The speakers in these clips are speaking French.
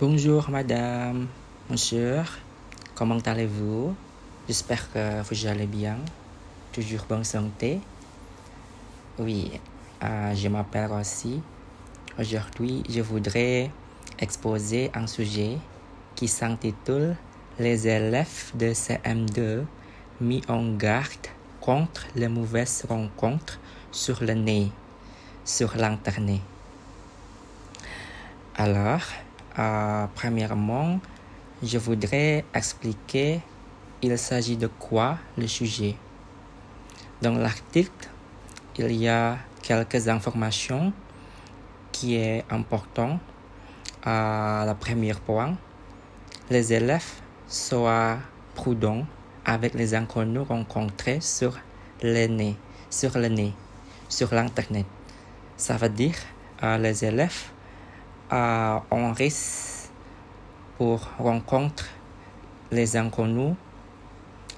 Bonjour madame, monsieur, comment allez-vous? J'espère que vous allez bien, toujours bonne santé. Oui, euh, je m'appelle aussi. Aujourd'hui, je voudrais exposer un sujet qui s'intitule Les élèves de CM2 mis en garde contre les mauvaises rencontres sur le nez, sur l'Internet. Alors, euh, premièrement, je voudrais expliquer il s'agit de quoi le sujet. Dans l'article, il y a quelques informations qui est important. À la première point, les élèves soient prudents avec les inconnus rencontrés sur nez, sur nez, sur l'internet. Ça veut dire euh, les élèves ont risque pour rencontrer les inconnus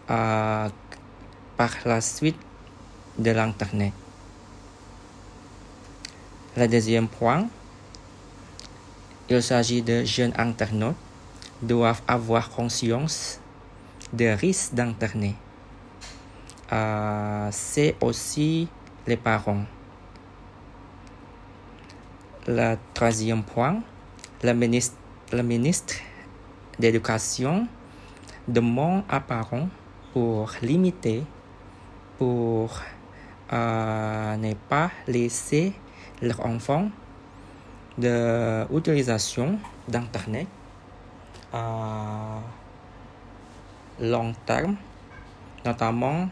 par la suite de l'Internet. Le deuxième point, il s'agit de jeunes internautes doivent avoir conscience des risques d'Internet. Euh, C'est aussi les parents. Le troisième point, le ministre, ministre d'Éducation demande à parents pour limiter, pour euh, ne pas laisser leurs enfants de l'utilisation d'Internet à long terme, notamment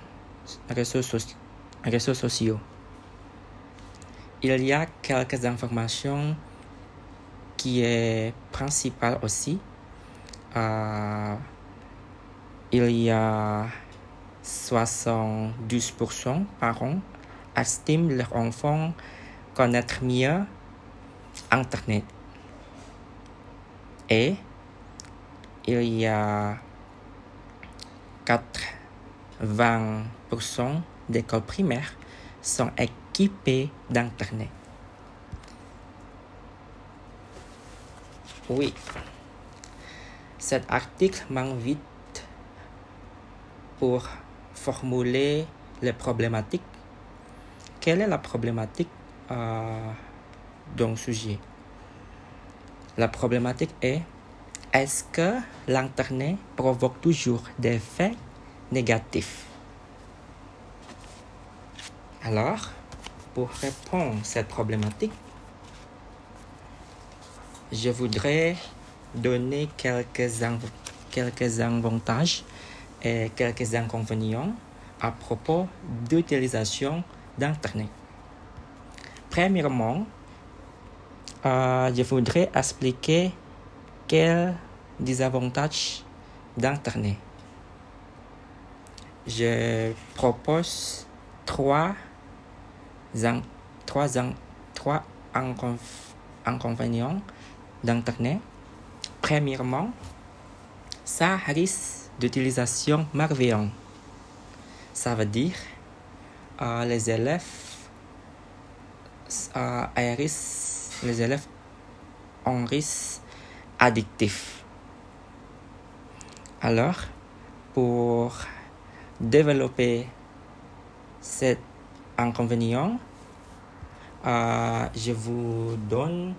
réseaux, soci réseaux sociaux. Il y a quelques informations qui est principale aussi. Euh, il y a 72% par an estiment leurs enfants connaître mieux Internet. Et il y a 80% d'écoles primaires sont d'Internet. Oui, cet article m'invite pour formuler les problématiques. Quelle est la problématique euh, le sujet? La problématique est est-ce que l'Internet provoque toujours des effets négatifs? Alors, pour répondre à cette problématique, je voudrais donner quelques, quelques avantages et quelques inconvénients à propos d'utilisation d'Internet. Premièrement, euh, je voudrais expliquer quels désavantages d'Internet. Je propose trois, trois, trois inconvénients d'Internet. Premièrement, ça risque d'utilisation malveillante. Ça veut dire euh, les élèves euh, risque, les élèves ont risque addictif. Alors, pour développer cet inconvénient, euh, je vous donne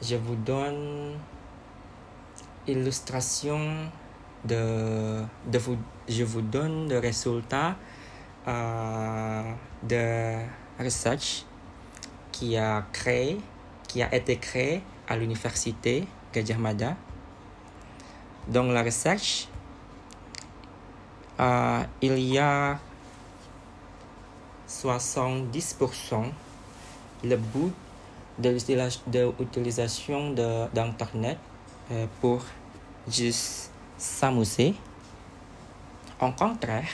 je vous donne illustration de, de vous, je vous donne le résultat euh, de recherche qui a créé qui a été créé à l'université Gajah Mada. Dans la recherche, euh, il y a 70% le but de l'utilisation d'Internet euh, pour juste s'amuser. En contraire,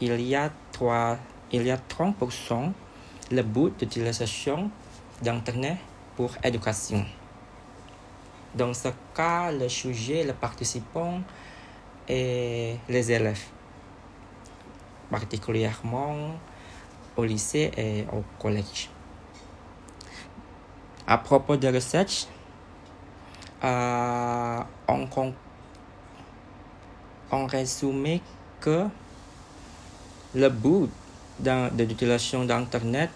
il y a 3, il y a 30% le but d'utilisation d'Internet pour éducation. Dans ce cas, le sujet, le participant et les élèves, particulièrement au lycée et au collège. À propos de recherche, euh, en, en résumé que le but de l'utilisation d'Internet,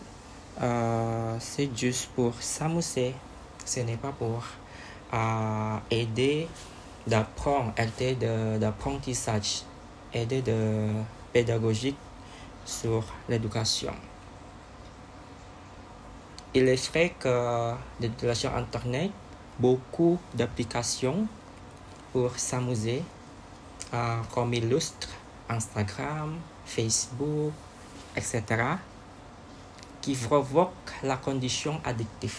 euh, c'est juste pour s'amuser. Ce n'est pas pour euh, aider d'apprendre, aider d'apprentissage, aider de pédagogique sur l'éducation. Il est vrai que l'utilisation Internet, beaucoup d'applications pour s'amuser, euh, comme illustre Instagram, Facebook, etc., qui provoquent la condition addictive.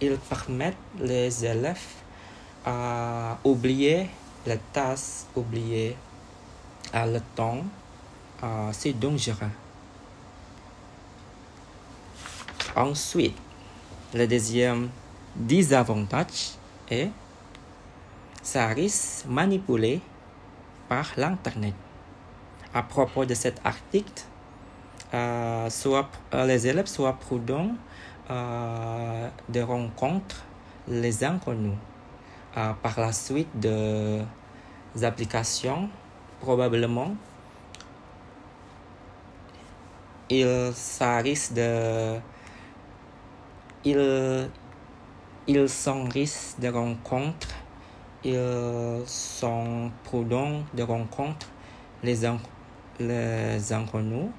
Ils permettent les élèves à oublier les tâches, oublier le temps. C'est dangereux. Ensuite, le deuxième désavantage est ça risque manipulé par l'Internet. À propos de cet article, euh, euh, les élèves soient prudents euh, de rencontrer les inconnus. par la suite des applications, probablement, de ils, ils sont de rencontre, ils sont prudents de rencontre les, les inconnus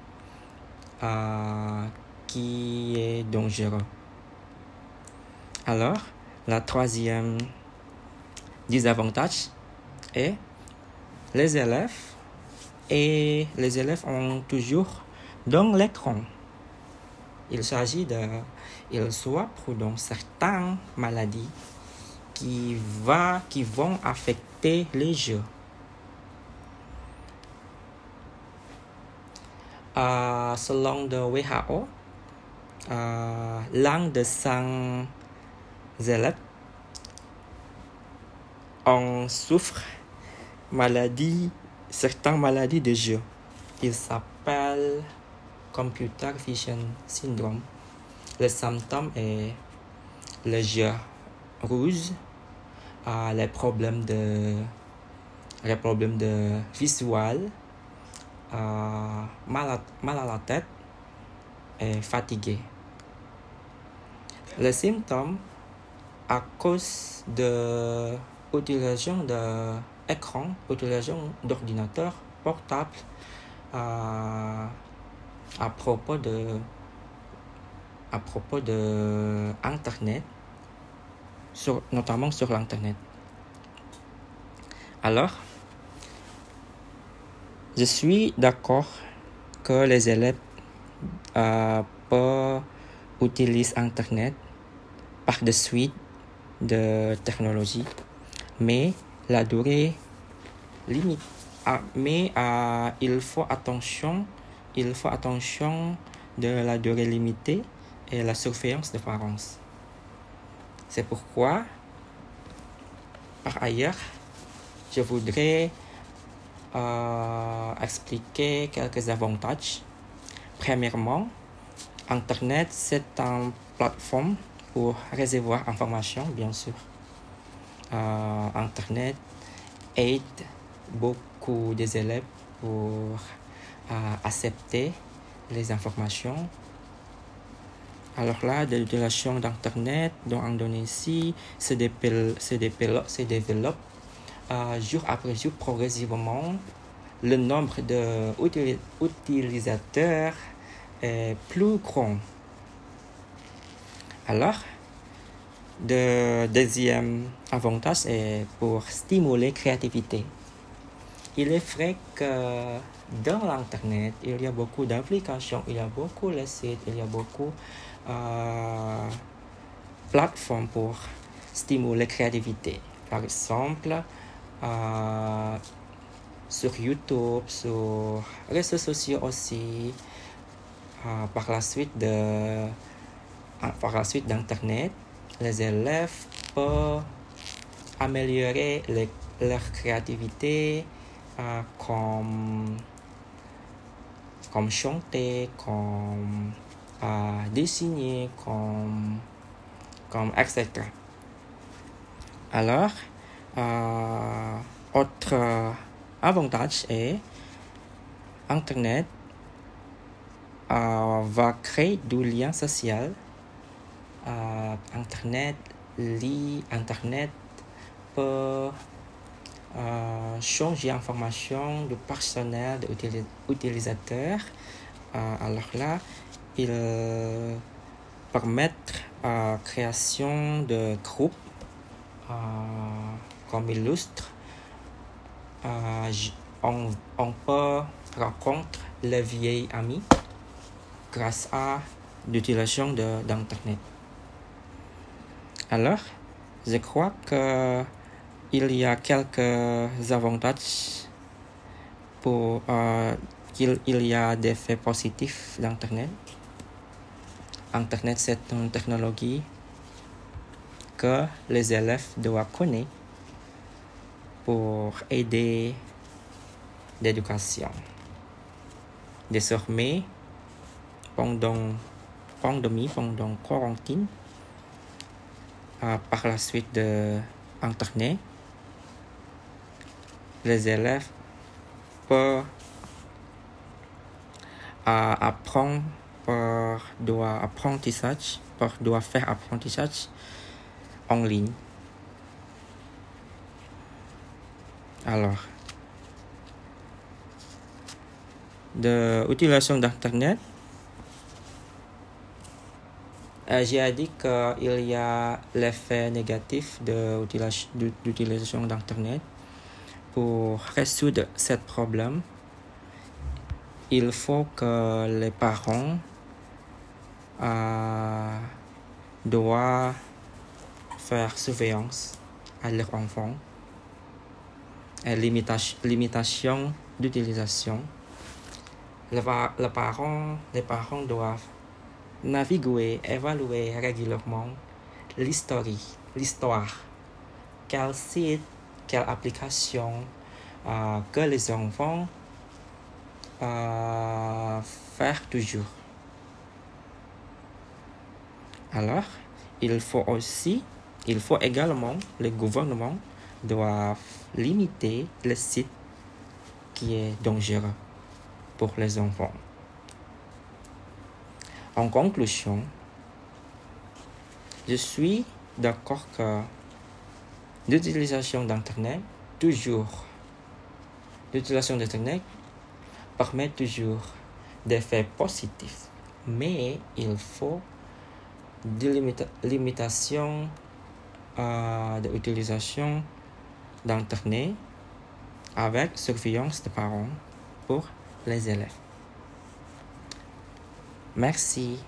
euh, qui est dangereux. Alors, la troisième désavantage est les élèves et les élèves ont toujours dans l'écran. Il s'agit de il soit prudent certaines maladies qui, va, qui vont affecter les jeux. Uh, selon le WHO, uh, l'un de 100 élèves en souffre maladie, certaines maladies de jeu. Il s'appelle Computer Vision Syndrome. Le symptôme est le jeu rouge, euh, les problèmes de les problèmes de visuel, mal, à, mal à la tête et fatigué. Les symptômes à cause de l'utilisation d'écran, utilisation d'ordinateur portable à propos de à propos de Internet, sur, notamment sur l'Internet. Alors, je suis d'accord que les élèves euh, peuvent utiliser Internet par de suite de technologie, mais la durée limite. Ah, mais euh, il faut attention, il faut attention de la durée limitée et la surveillance de parents. C'est pourquoi, par ailleurs, je voudrais euh, expliquer quelques avantages. Premièrement, Internet, c'est une plateforme pour recevoir information, bien sûr. Euh, Internet aide beaucoup des élèves pour euh, accepter les informations alors là, de l'utilisation d'Internet dans Indonésie se développe, se développe, se développe euh, jour après jour progressivement. Le nombre d'utilisateurs est plus grand. Alors, le deuxième avantage est pour stimuler la créativité. Il est vrai que dans l'Internet, il y a beaucoup d'applications, il y a beaucoup de sites, il y a beaucoup euh, plateformes pour stimuler la créativité. Par exemple, euh, sur YouTube, sur les réseaux sociaux aussi, euh, par la suite de par la suite d'Internet, les élèves peuvent améliorer leur créativité comme, comme chanter, comme dessiner comme, comme etc. Alors, euh, autre avantage est Internet euh, va créer du lien social. Euh, Internet, lit, Internet peut euh, changer information du personnel de l'utilisateur. Euh, alors là, il permet la création de groupes euh, comme illustre. On, on, peut rencontrer les vieilles amis grâce à l'utilisation d'Internet. Alors, je crois que il y a quelques avantages pour euh, qu'il il y a des effets positifs d'Internet. Internet, c'est une technologie que les élèves doivent connaître pour aider l'éducation. Désormais, pendant pandémie, pendant quarantaine, euh, par la suite de Internet, les élèves peuvent euh, apprendre par apprentissage, par faire apprentissage en ligne. Alors, de l'utilisation d'Internet, euh, j'ai dit qu'il y a l'effet négatif de l'utilisation d'Internet. Pour résoudre ce problème, il faut que les parents euh, doivent faire surveillance à leurs enfants et limitation, d'utilisation. Parents, les parents doivent naviguer, évaluer régulièrement l'histoire, l'histoire, quel site, quelle application euh, que les enfants euh, faire toujours. Alors, il faut aussi, il faut également, le gouvernement doit limiter le site qui est dangereux pour les enfants. En conclusion, je suis d'accord que l'utilisation d'Internet, toujours, l'utilisation d'Internet permet toujours d'effets positifs, mais il faut des limitations euh, de l'utilisation d'Internet avec surveillance de parents pour les élèves. Merci.